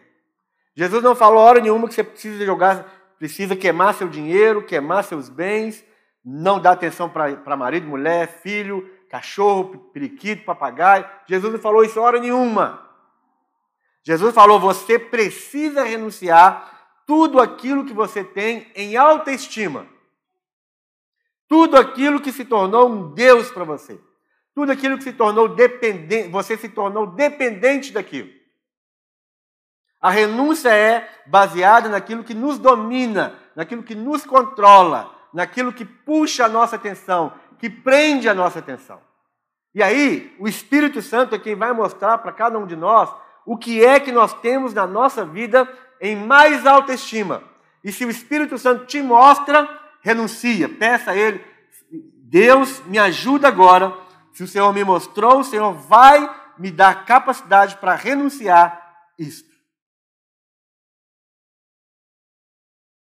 Jesus não falou hora nenhuma que você precisa jogar, precisa queimar seu dinheiro, queimar seus bens, não dar atenção para marido, mulher, filho, cachorro, periquito, papagaio. Jesus não falou isso hora nenhuma. Jesus falou: você precisa renunciar tudo aquilo que você tem em alta estima. Tudo aquilo que se tornou um Deus para você. Tudo aquilo que se tornou dependente, você se tornou dependente daquilo. A renúncia é baseada naquilo que nos domina, naquilo que nos controla, naquilo que puxa a nossa atenção, que prende a nossa atenção. E aí, o Espírito Santo é quem vai mostrar para cada um de nós o que é que nós temos na nossa vida em mais alta estima. E se o Espírito Santo te mostra, renuncia, peça a Ele, Deus me ajuda agora se o Senhor me mostrou, o Senhor vai me dar capacidade para renunciar isto.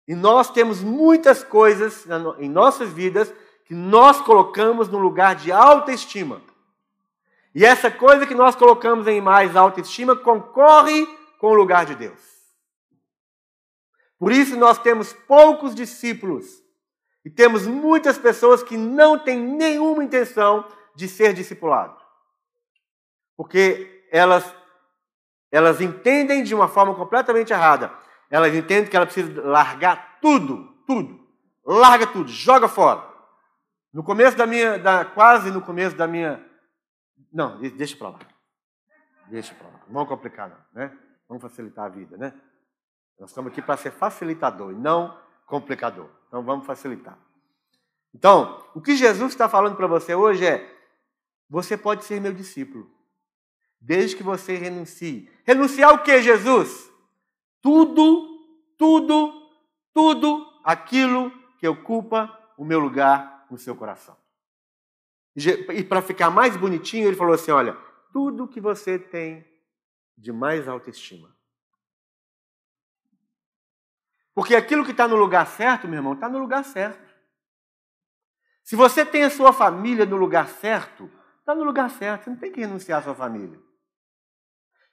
E nós temos muitas coisas em nossas vidas que nós colocamos no lugar de alta estima. E essa coisa que nós colocamos em mais alta estima concorre com o lugar de Deus. Por isso nós temos poucos discípulos e temos muitas pessoas que não têm nenhuma intenção de ser discipulado. Porque elas, elas entendem de uma forma completamente errada. Elas entendem que ela precisa largar tudo, tudo. Larga tudo, joga fora. No começo da minha, da, quase no começo da minha. Não, deixa para lá. Deixa para lá. Não vamos complicar, não, né? Vamos facilitar a vida, né? Nós estamos aqui para ser facilitador e não complicador. Então vamos facilitar. Então, o que Jesus está falando para você hoje é: você pode ser meu discípulo, desde que você renuncie. Renunciar o que, Jesus? Tudo, tudo, tudo aquilo que ocupa o meu lugar no seu coração. E para ficar mais bonitinho, ele falou assim: olha, tudo que você tem de mais autoestima. Porque aquilo que está no lugar certo, meu irmão, está no lugar certo. Se você tem a sua família no lugar certo, Está no lugar certo, você não tem que renunciar à sua família.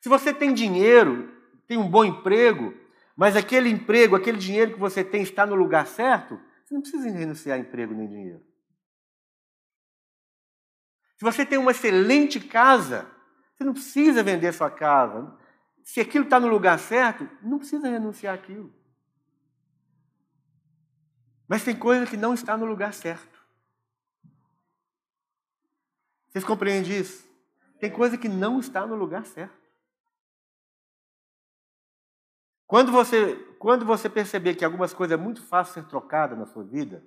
Se você tem dinheiro, tem um bom emprego, mas aquele emprego, aquele dinheiro que você tem está no lugar certo, você não precisa renunciar a emprego nem dinheiro. Se você tem uma excelente casa, você não precisa vender sua casa. Se aquilo está no lugar certo, não precisa renunciar àquilo. Mas tem coisa que não está no lugar certo. Vocês compreendem isso? Tem coisa que não está no lugar certo. Quando você, quando você perceber que algumas coisas é muito fácil ser trocada na sua vida,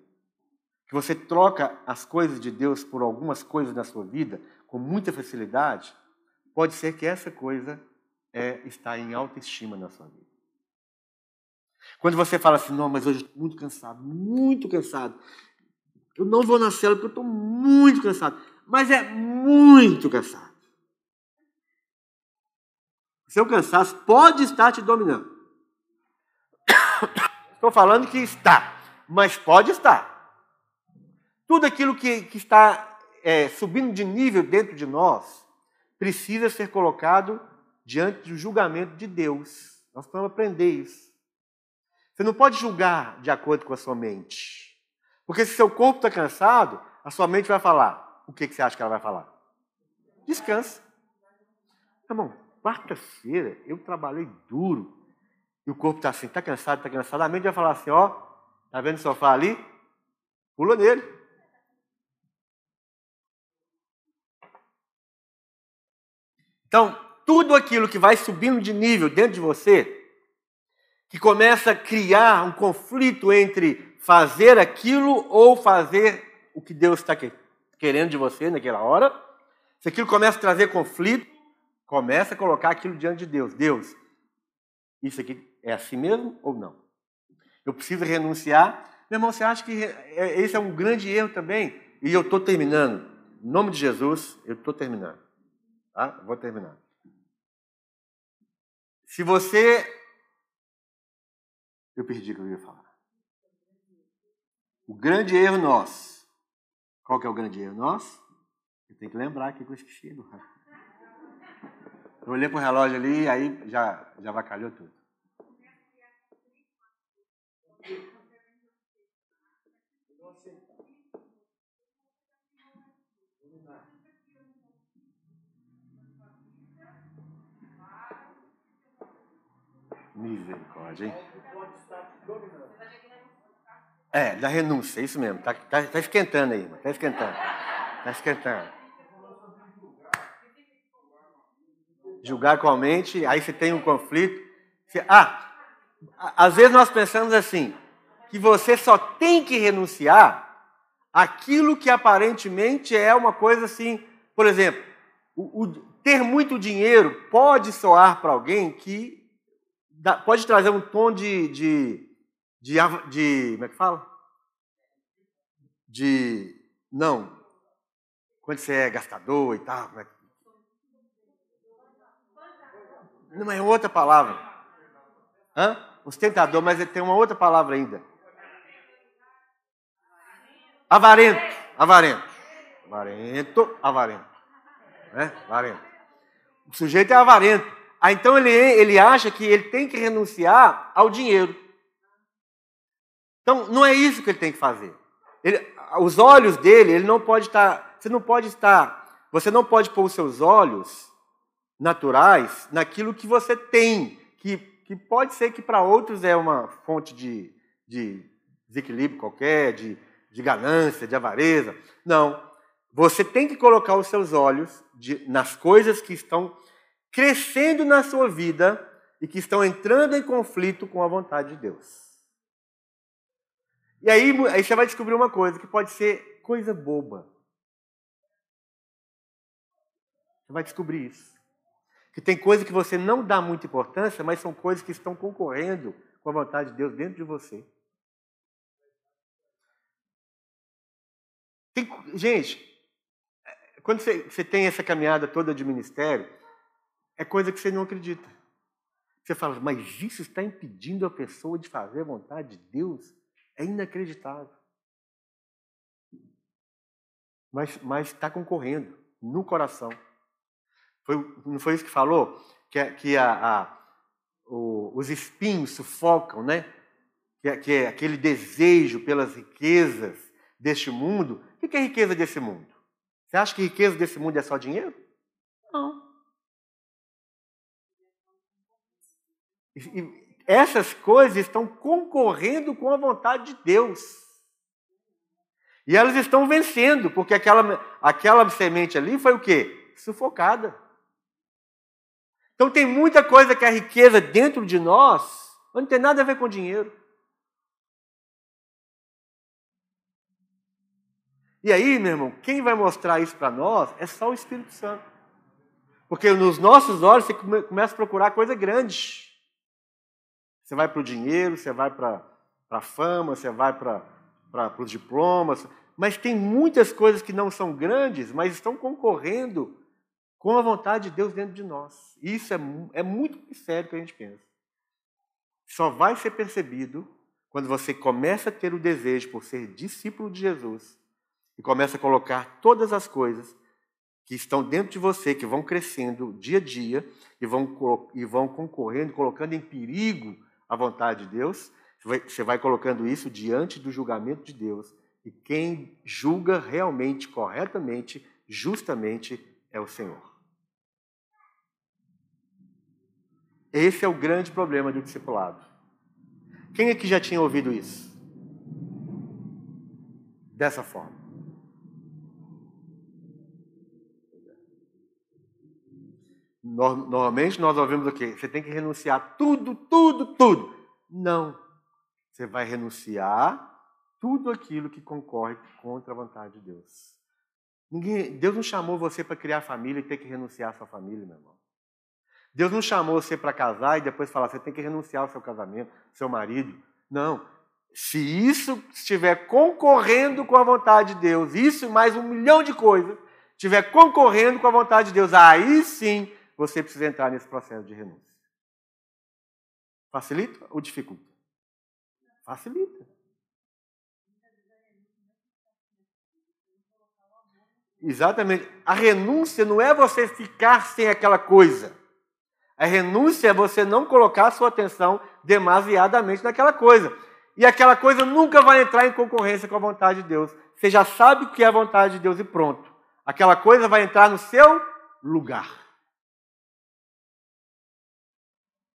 que você troca as coisas de Deus por algumas coisas na sua vida com muita facilidade, pode ser que essa coisa é, está em autoestima na sua vida. Quando você fala assim, não, mas hoje estou muito cansado, muito cansado. Eu não vou na célula porque eu estou muito cansado mas é muito cansado. Seu cansaço pode estar te dominando. Estou falando que está, mas pode estar. tudo aquilo que, que está é, subindo de nível dentro de nós precisa ser colocado diante do julgamento de Deus. Nós vamos aprender isso. Você não pode julgar de acordo com a sua mente. Porque se seu corpo está cansado, a sua mente vai falar. O que, que você acha que ela vai falar? Descansa. Irmão, quarta-feira eu trabalhei duro. E o corpo está assim, está cansado, está cansado. A mente vai falar assim, ó, tá vendo o sofá ali? Pula nele. Então, tudo aquilo que vai subindo de nível dentro de você, que começa a criar um conflito entre fazer aquilo ou fazer o que Deus está querendo de você naquela hora, se aquilo começa a trazer conflito, começa a colocar aquilo diante de Deus. Deus, isso aqui é assim mesmo ou não? Eu preciso renunciar. Meu irmão, você acha que é, esse é um grande erro também? E eu estou terminando. Em nome de Jesus, eu estou terminando. Tá? Vou terminar. Se você. Eu perdi o que eu ia falar. O grande erro nosso. Qual que é o grande erro nosso? Eu tenho que lembrar aqui que eu esqueci. Eu olhei para o relógio ali, aí já, já vacalhou tudo. Misericórdia, hein? É, da renúncia, é isso mesmo. Está tá, tá esquentando aí, está esquentando. Está esquentando. Julgar com a mente, aí você tem um conflito. Você, ah, às vezes nós pensamos assim, que você só tem que renunciar aquilo que aparentemente é uma coisa assim, por exemplo, o, o, ter muito dinheiro pode soar para alguém que dá, pode trazer um tom de, de, de, de, como é que fala? De, não, quando você é gastador e tal, como é que... Não, é outra palavra. Hã? Ostentador, mas tem uma outra palavra ainda. Avarento. Avarento. Avarento, avarento. Né? Avarento. O sujeito é avarento. Ah, então ele, ele acha que ele tem que renunciar ao dinheiro. Então, não é isso que ele tem que fazer. Ele, os olhos dele, ele não pode estar. Você não pode estar. Você não pode pôr os seus olhos naturais naquilo que você tem, que, que pode ser que para outros é uma fonte de, de desequilíbrio qualquer, de, de ganância, de avareza. Não. Você tem que colocar os seus olhos de, nas coisas que estão crescendo na sua vida e que estão entrando em conflito com a vontade de Deus. E aí, aí você vai descobrir uma coisa que pode ser coisa boba. Você vai descobrir isso. Que tem coisa que você não dá muita importância, mas são coisas que estão concorrendo com a vontade de Deus dentro de você. Tem, gente, quando você, você tem essa caminhada toda de ministério, é coisa que você não acredita. Você fala, mas isso está impedindo a pessoa de fazer a vontade de Deus? É inacreditável. Mas está concorrendo no coração. Foi, não foi isso que falou? Que, que a, a, o, os espinhos sufocam, né? Que, que é aquele desejo pelas riquezas deste mundo. O que é riqueza desse mundo? Você acha que riqueza desse mundo é só dinheiro? Não. E essas coisas estão concorrendo com a vontade de Deus. E elas estão vencendo, porque aquela, aquela semente ali foi o quê? Sufocada. Então tem muita coisa que a riqueza dentro de nós não tem nada a ver com dinheiro. E aí, meu irmão, quem vai mostrar isso para nós é só o Espírito Santo. Porque nos nossos olhos você começa a procurar coisa grande. Você vai para o dinheiro, você vai para a fama, você vai para os diplomas. Mas tem muitas coisas que não são grandes, mas estão concorrendo com a vontade de Deus dentro de nós. Isso é, é muito mais sério que a gente pensa. Só vai ser percebido quando você começa a ter o desejo por ser discípulo de Jesus e começa a colocar todas as coisas que estão dentro de você, que vão crescendo dia a dia e vão, e vão concorrendo, colocando em perigo a vontade de Deus, você vai colocando isso diante do julgamento de Deus. E quem julga realmente, corretamente, justamente é o Senhor. Esse é o grande problema do discipulado. Quem aqui já tinha ouvido isso? Dessa forma. Normalmente nós ouvimos o quê? Você tem que renunciar tudo, tudo, tudo. Não. Você vai renunciar tudo aquilo que concorre contra a vontade de Deus. Ninguém, Deus não chamou você para criar família e ter que renunciar à sua família, meu irmão. Deus não chamou você para casar e depois falar, você tem que renunciar ao seu casamento, seu marido. Não. Se isso estiver concorrendo com a vontade de Deus, isso e mais um milhão de coisas, estiver concorrendo com a vontade de Deus, aí sim você precisa entrar nesse processo de renúncia. Facilita ou dificulta? Facilita. Exatamente. A renúncia não é você ficar sem aquela coisa. A renúncia é você não colocar sua atenção demasiadamente naquela coisa. E aquela coisa nunca vai entrar em concorrência com a vontade de Deus. Você já sabe o que é a vontade de Deus e pronto. Aquela coisa vai entrar no seu lugar.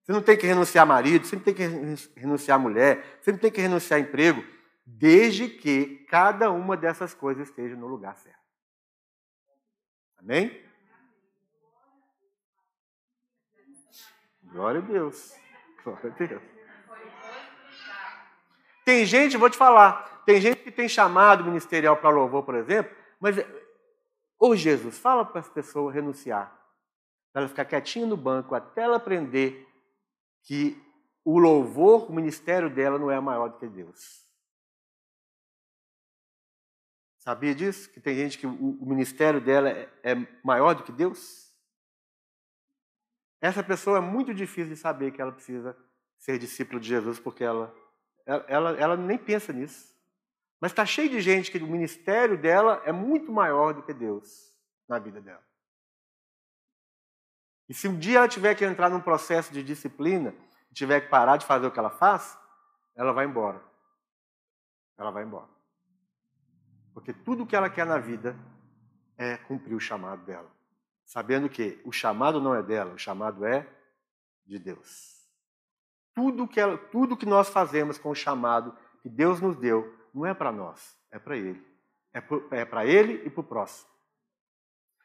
Você não tem que renunciar a marido, você não tem que renunciar a mulher, você não tem que renunciar a emprego, desde que cada uma dessas coisas esteja no lugar certo. Amém? Glória a Deus. Glória a Deus. Tem gente, vou te falar, tem gente que tem chamado ministerial para louvor, por exemplo, mas, ô Jesus, fala para as pessoas renunciar, para ela ficar quietinha no banco até ela aprender que o louvor, o ministério dela não é maior do que Deus. Sabia disso? Que tem gente que o ministério dela é, é maior do que Deus? Essa pessoa é muito difícil de saber que ela precisa ser discípulo de Jesus, porque ela, ela, ela nem pensa nisso. Mas está cheio de gente que o ministério dela é muito maior do que Deus na vida dela. E se um dia ela tiver que entrar num processo de disciplina, tiver que parar de fazer o que ela faz, ela vai embora. Ela vai embora. Porque tudo o que ela quer na vida é cumprir o chamado dela. Sabendo que o chamado não é dela, o chamado é de Deus. Tudo que, ela, tudo que nós fazemos com o chamado que Deus nos deu, não é para nós, é para Ele. É para é Ele e para o próximo.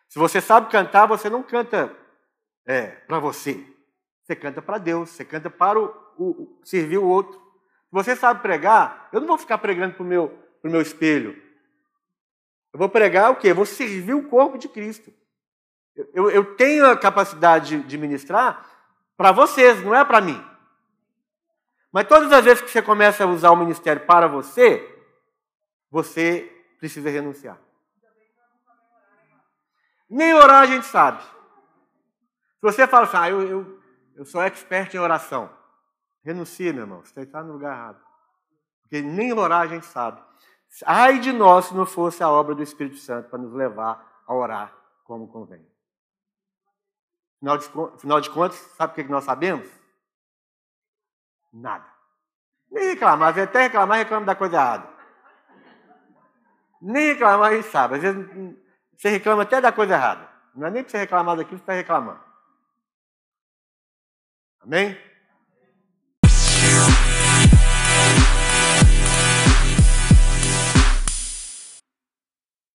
Se você sabe cantar, você não canta é, para você. Você canta para Deus, você canta para o, o, servir o outro. Se você sabe pregar, eu não vou ficar pregando para o meu, pro meu espelho. Eu vou pregar o quê? Eu vou servir o corpo de Cristo. Eu, eu tenho a capacidade de, ministrar para vocês, não é para mim. Mas todas as vezes que você começa a usar o ministério para você, você precisa renunciar. Nem orar a gente sabe. Se você fala assim, ah, eu, eu, eu sou expert em oração, renuncia, meu irmão, você está no lugar errado. Porque nem orar a gente sabe. Ai de nós se não fosse a obra do Espírito Santo para nos levar a orar como convém. Afinal de, afinal de contas, sabe o que nós sabemos? Nada. Nem reclamar, até reclamar, reclama da coisa errada. Nem reclamar, a gente sabe. Às vezes você reclama até da coisa errada. Não é nem para você reclamar daquilo que você está reclamando. Amém?